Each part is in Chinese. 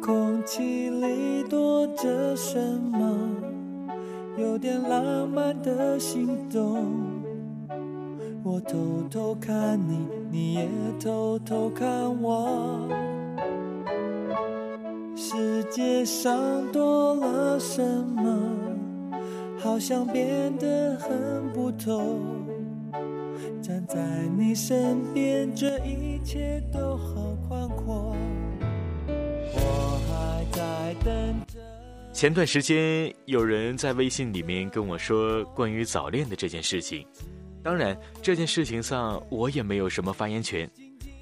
空气里躲着什么？有点浪漫的心动。我偷偷看你，你也偷偷看我。世界上多了什么？好像变得很不同。站在你身边，这一切都好宽阔。我还在等着。前段时间有人在微信里面跟我说关于早恋的这件事情，当然这件事情上我也没有什么发言权，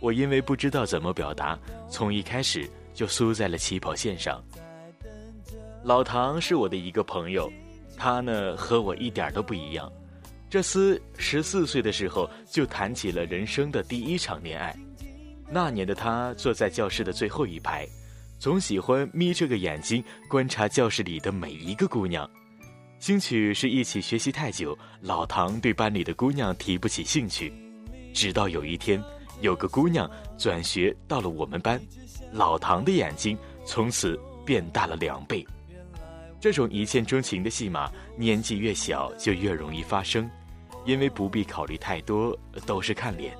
我因为不知道怎么表达，从一开始。就输在了起跑线上。老唐是我的一个朋友，他呢和我一点都不一样。这厮十四岁的时候就谈起了人生的第一场恋爱。那年的他坐在教室的最后一排，总喜欢眯着个眼睛观察教室里的每一个姑娘。兴许是一起学习太久，老唐对班里的姑娘提不起兴趣。直到有一天，有个姑娘转学到了我们班。老唐的眼睛从此变大了两倍。这种一见钟情的戏码，年纪越小就越容易发生，因为不必考虑太多，都是看脸。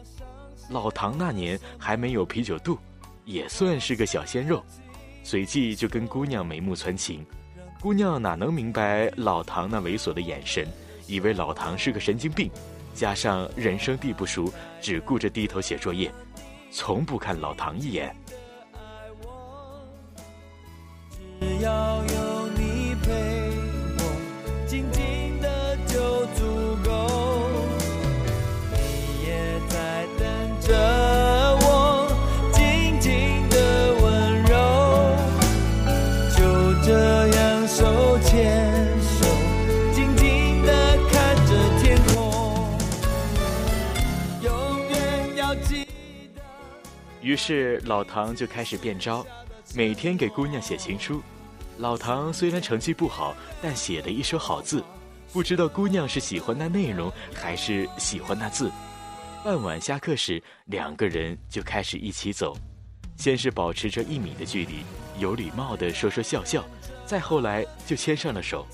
老唐那年还没有啤酒肚，也算是个小鲜肉，随即就跟姑娘眉目传情。姑娘哪能明白老唐那猥琐的眼神，以为老唐是个神经病，加上人生地不熟，只顾着低头写作业，从不看老唐一眼。只要有你陪我静静的就足够你也在等着我静静的温柔就这样手牵手静静的看着天空永远要记得于是老唐就开始变招每天给姑娘写情书，老唐虽然成绩不好，但写的一手好字。不知道姑娘是喜欢那内容，还是喜欢那字。傍晚下课时，两个人就开始一起走，先是保持着一米的距离，有礼貌的说说笑笑，再后来就牵上了手。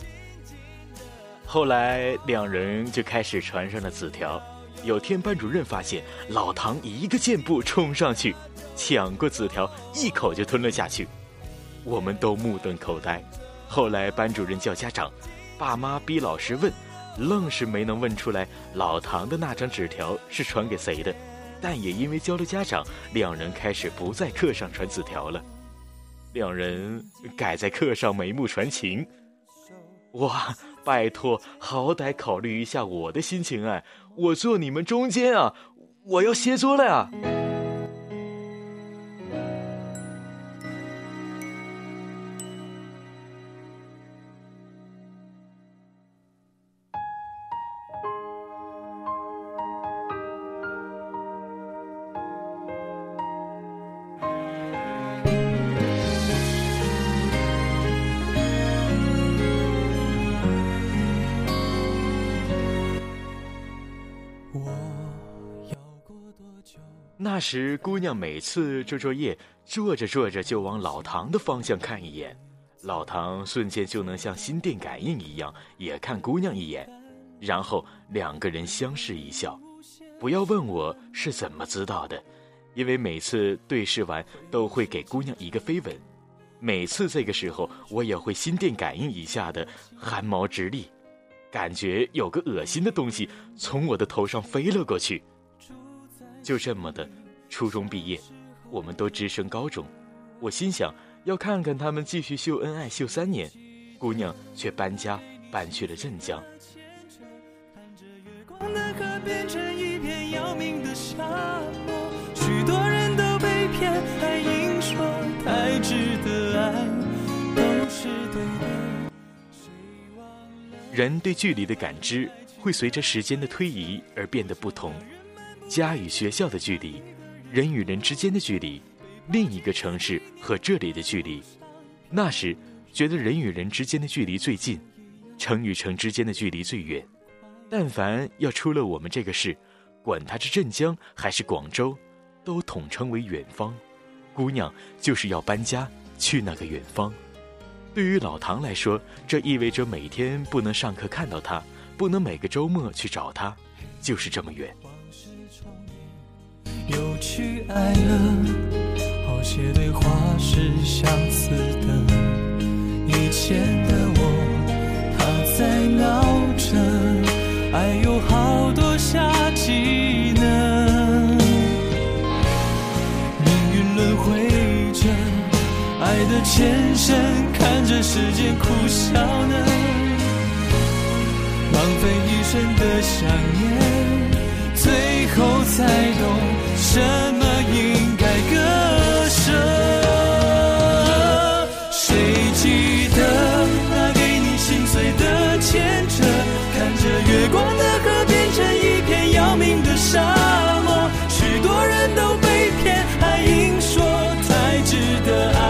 后来两人就开始传上了纸条。有天班主任发现老唐一个箭步冲上去。抢过纸条，一口就吞了下去，我们都目瞪口呆。后来班主任叫家长，爸妈逼老师问，愣是没能问出来老唐的那张纸条是传给谁的。但也因为交了家长，两人开始不在课上传纸条了，两人改在课上眉目传情。哇，拜托，好歹考虑一下我的心情啊！我坐你们中间啊，我要歇桌了呀。那时，姑娘每次做作业，做着做着就往老唐的方向看一眼，老唐瞬间就能像心电感应一样，也看姑娘一眼，然后两个人相视一笑。不要问我是怎么知道的，因为每次对视完都会给姑娘一个飞吻，每次这个时候我也会心电感应一下的汗毛直立，感觉有个恶心的东西从我的头上飞了过去。就这么的，初中毕业，我们都直升高中。我心想，要看看他们继续秀恩爱秀三年，姑娘却搬家搬去了镇江。许多人都被骗，还硬说太值得爱，都是对的。人对距离的感知会随着时间的推移而变得不同，家与学校的距离，人与人之间的距离。另一个城市和这里的距离，那时觉得人与人之间的距离最近，城与城之间的距离最远。但凡要出了我们这个市，管它是镇江还是广州，都统称为远方。姑娘就是要搬家去那个远方。对于老唐来说，这意味着每天不能上课看到他，不能每个周末去找他，就是这么远。去爱了。好些对话是相似的，以前的我他在闹着，爱有好多夏季呢。命运轮回着，爱的前身，看着时间苦笑呢。浪费一生的想念，后才懂什么应该割舍。谁记得那给你心碎的牵扯？看着月光的河变成一片要命的沙漠，许多人都被骗，还硬说太值得爱，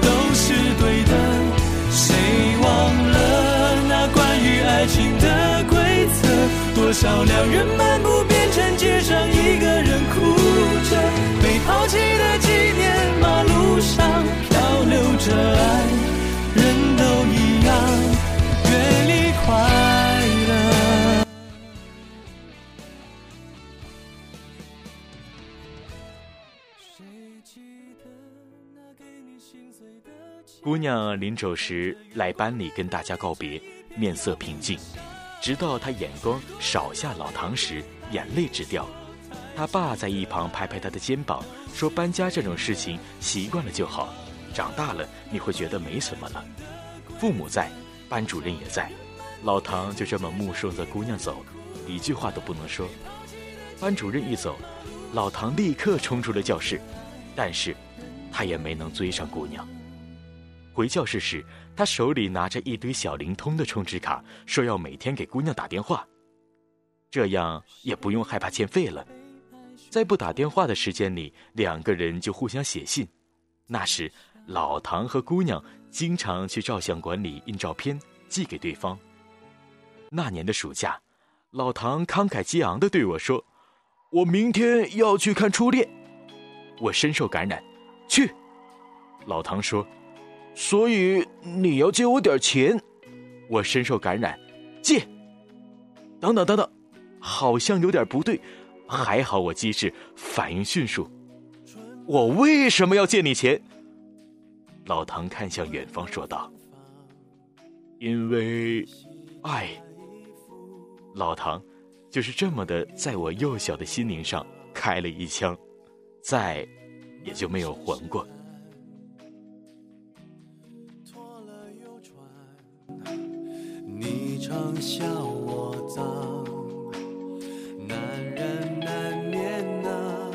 都是对的。谁忘了那关于爱情的规则？多少两人漫姑娘临走时来班里跟大家告别，面色平静。直到她眼光扫下老唐时，眼泪直掉。他爸在一旁拍拍他的肩膀，说：“搬家这种事情习惯了就好，长大了你会觉得没什么了。”父母在，班主任也在，老唐就这么目送着姑娘走，一句话都不能说。班主任一走，老唐立刻冲出了教室，但是，他也没能追上姑娘。回教室时。他手里拿着一堆小灵通的充值卡，说要每天给姑娘打电话，这样也不用害怕欠费了。在不打电话的时间里，两个人就互相写信。那时，老唐和姑娘经常去照相馆里印照片寄给对方。那年的暑假，老唐慷慨激昂地对我说：“我明天要去看初恋。”我深受感染，去。老唐说。所以你要借我点钱，我深受感染，借。等等等等，好像有点不对，还好我机智，反应迅速。我为什么要借你钱？老唐看向远方说道：“因为爱。”老唐就是这么的，在我幼小的心灵上开了一枪，再也就没有还过。你常笑我脏，男人难免啊，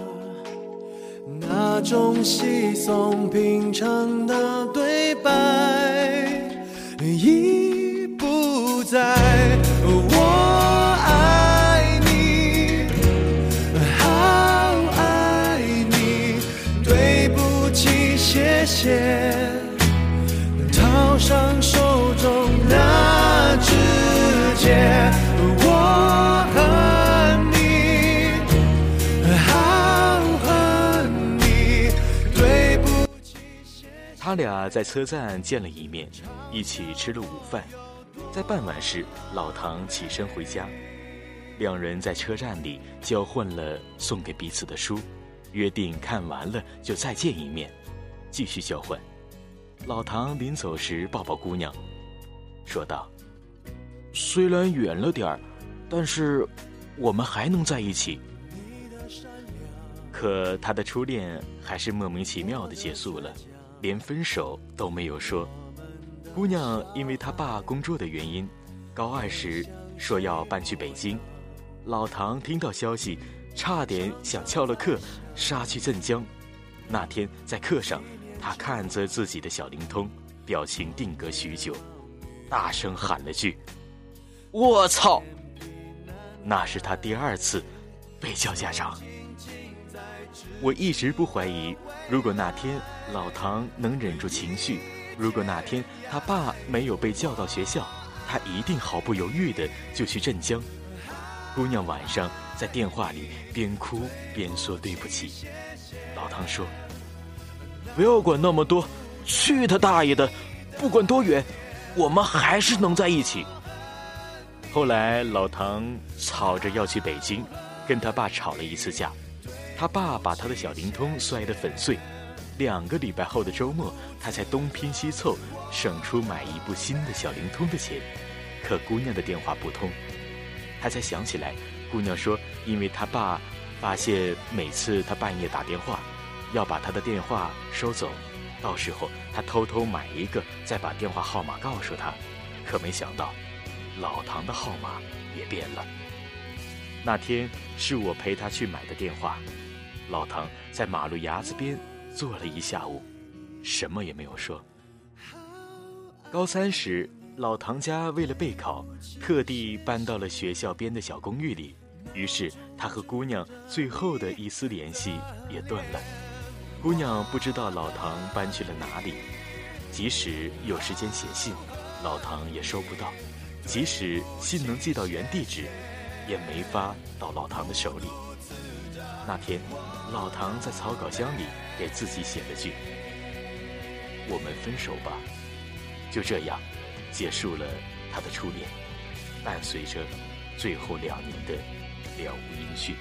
那种稀松平常的对白一他俩在车站见了一面，一起吃了午饭。在傍晚时，老唐起身回家，两人在车站里交换了送给彼此的书，约定看完了就再见一面，继续交换。老唐临走时抱抱姑娘，说道。虽然远了点儿，但是我们还能在一起。可他的初恋还是莫名其妙的结束了，连分手都没有说。姑娘因为她爸工作的原因，高二时说要搬去北京。老唐听到消息，差点想翘了课，杀去镇江。那天在课上，他看着自己的小灵通，表情定格许久，大声喊了句：“我操！”那是他第二次被叫家长。我一直不怀疑，如果那天老唐能忍住情绪，如果那天他爸没有被叫到学校，他一定毫不犹豫的就去镇江。姑娘晚上在电话里边哭边说对不起。老唐说：“不要管那么多，去他大爷的！不管多远，我们还是能在一起。”后来老唐吵着要去北京，跟他爸吵了一次架。他爸把他的小灵通摔得粉碎，两个礼拜后的周末，他才东拼西凑省出买一部新的小灵通的钱。可姑娘的电话不通，他才想起来，姑娘说，因为他爸发现每次他半夜打电话，要把他的电话收走，到时候他偷偷买一个，再把电话号码告诉他。可没想到，老唐的号码也变了。那天是我陪他去买的电话。老唐在马路牙子边坐了一下午，什么也没有说。高三时，老唐家为了备考，特地搬到了学校边的小公寓里，于是他和姑娘最后的一丝联系也断了。姑娘不知道老唐搬去了哪里，即使有时间写信，老唐也收不到；即使信能寄到原地址，也没发到老唐的手里。那天。老唐在草稿箱里给自己写了句：“我们分手吧。”就这样，结束了他的初恋，伴随着最后两年的了无音讯。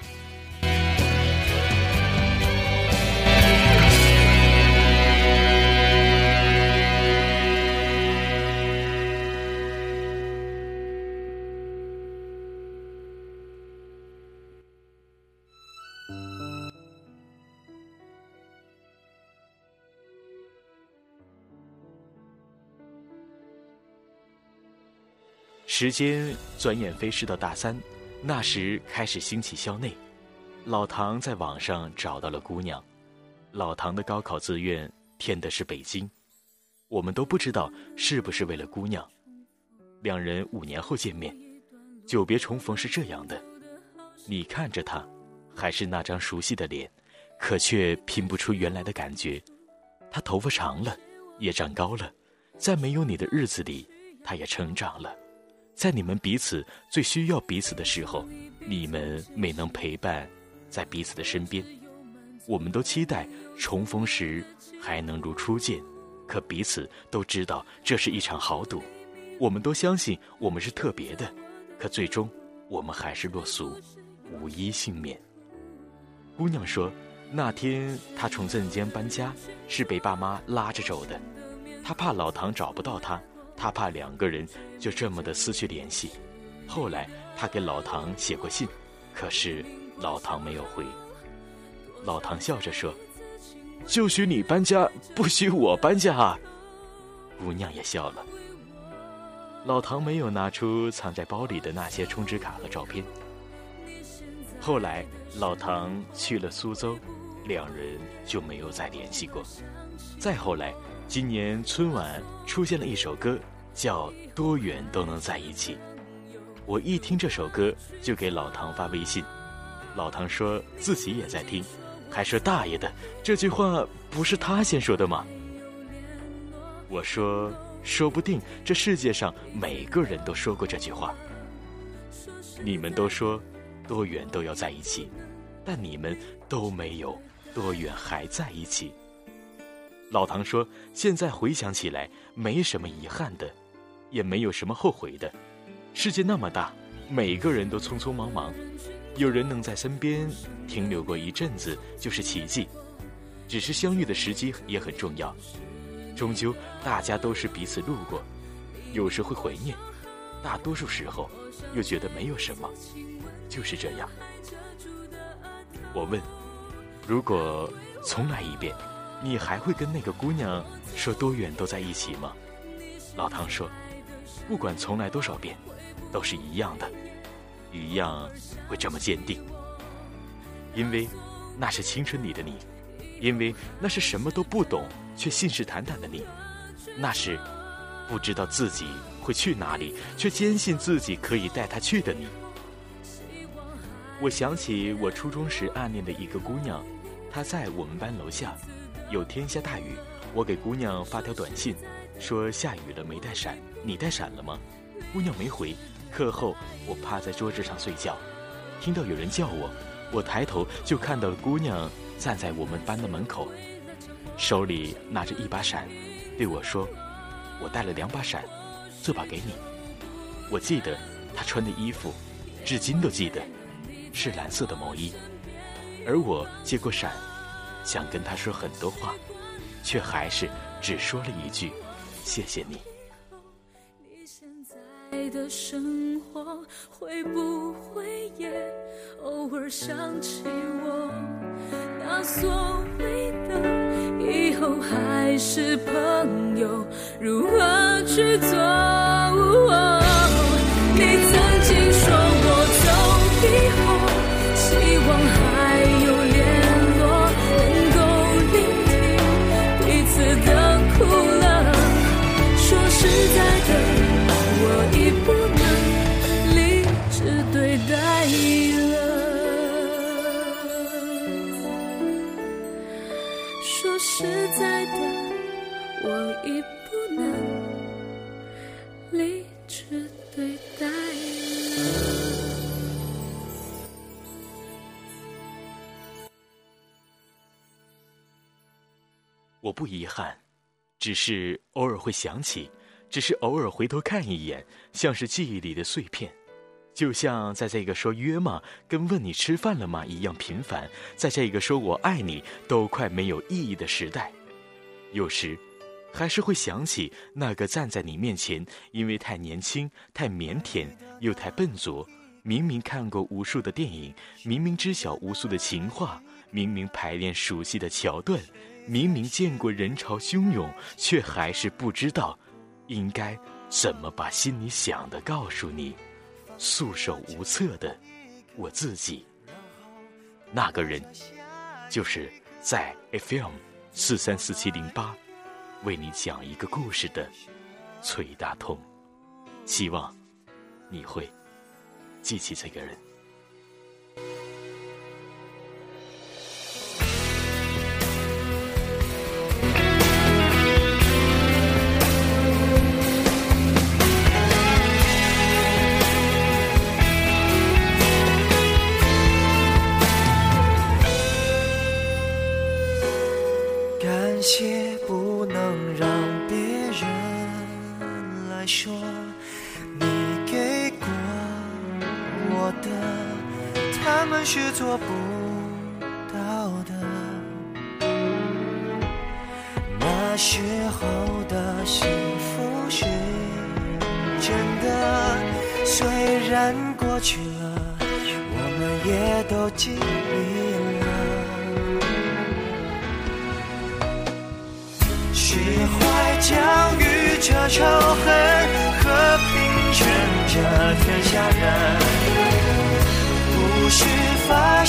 时间转眼飞逝到大三，那时开始兴起校内。老唐在网上找到了姑娘，老唐的高考志愿填的是北京，我们都不知道是不是为了姑娘。两人五年后见面，久别重逢是这样的：你看着他，还是那张熟悉的脸，可却拼不出原来的感觉。他头发长了，也长高了，在没有你的日子里，他也成长了。在你们彼此最需要彼此的时候，你们没能陪伴在彼此的身边。我们都期待重逢时还能如初见，可彼此都知道这是一场豪赌。我们都相信我们是特别的，可最终我们还是落俗，无一幸免。姑娘说，那天她从镇江搬家是被爸妈拉着走的，她怕老唐找不到她。他怕两个人就这么的失去联系，后来他给老唐写过信，可是老唐没有回。老唐笑着说：“就许你搬家，不许我搬家。”啊。”姑娘也笑了。老唐没有拿出藏在包里的那些充值卡和照片。后来老唐去了苏州，两人就没有再联系过。再后来。今年春晚出现了一首歌，叫《多远都能在一起》。我一听这首歌，就给老唐发微信。老唐说自己也在听，还说大爷的，这句话不是他先说的吗？我说，说不定这世界上每个人都说过这句话。你们都说多远都要在一起，但你们都没有多远还在一起。老唐说：“现在回想起来，没什么遗憾的，也没有什么后悔的。世界那么大，每个人都匆匆忙忙，有人能在身边停留过一阵子就是奇迹。只是相遇的时机也很重要。终究，大家都是彼此路过，有时会怀念，大多数时候又觉得没有什么，就是这样。”我问：“如果重来一遍，你还会跟那个姑娘说多远都在一起吗？老唐说，不管重来多少遍，都是一样的，一样会这么坚定。因为那是青春里的你，因为那是什么都不懂却信誓旦旦的你，那是不知道自己会去哪里却坚信自己可以带他去的你。我想起我初中时暗恋的一个姑娘，她在我们班楼下。有天下大雨，我给姑娘发条短信，说下雨了没带伞，你带伞了吗？姑娘没回。课后我趴在桌子上睡觉，听到有人叫我，我抬头就看到了姑娘站在我们班的门口，手里拿着一把伞，对我说：“我带了两把伞，这把给你。”我记得她穿的衣服，至今都记得。是蓝色的毛衣，而我接过伞，想跟他说很多话，却还是只说了一句：“谢谢你。”你现在的生活会不会也偶尔想起我？那所谓的以后还是朋友，如何去做？你曾经说我走以我不遗憾，只是偶尔会想起，只是偶尔回头看一眼，像是记忆里的碎片，就像在这个说约吗跟问你吃饭了吗一样频繁，在这个说我爱你都快没有意义的时代，有时，还是会想起那个站在你面前，因为太年轻、太腼腆又太笨拙，明明看过无数的电影，明明知晓无数的情话，明明排练熟悉的桥段。明明见过人潮汹涌，却还是不知道应该怎么把心里想的告诉你，束手无策的我自己。那个人，就是在 FM 四三四七零八为你讲一个故事的崔大通。希望你会记起这个人。切不能让别人来说你给过我的他们是做不到的。那时候的幸福是真的虽然过去了我们也都经历怀教育着仇恨，和平劝着天下人。不是发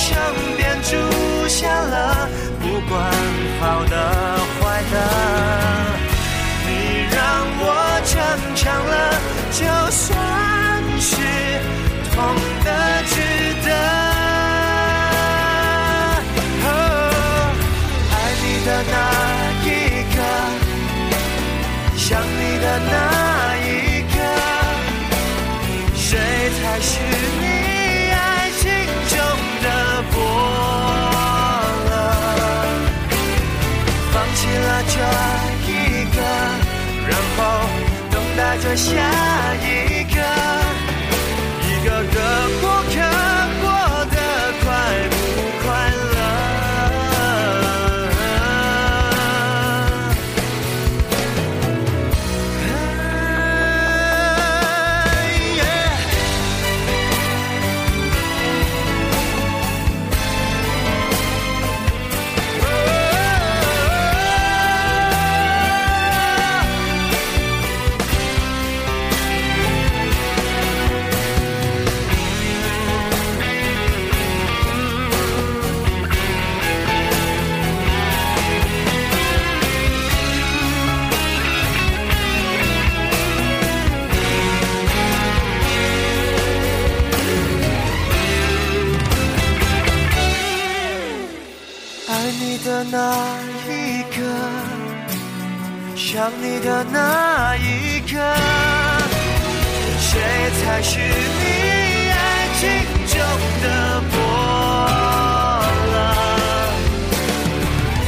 这一个，然后等待着下一个，想你的那一刻，谁才是你爱情中的波浪？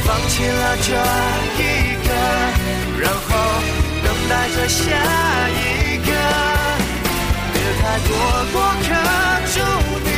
放弃了这一个，然后等待着下一个，别太多过客，祝你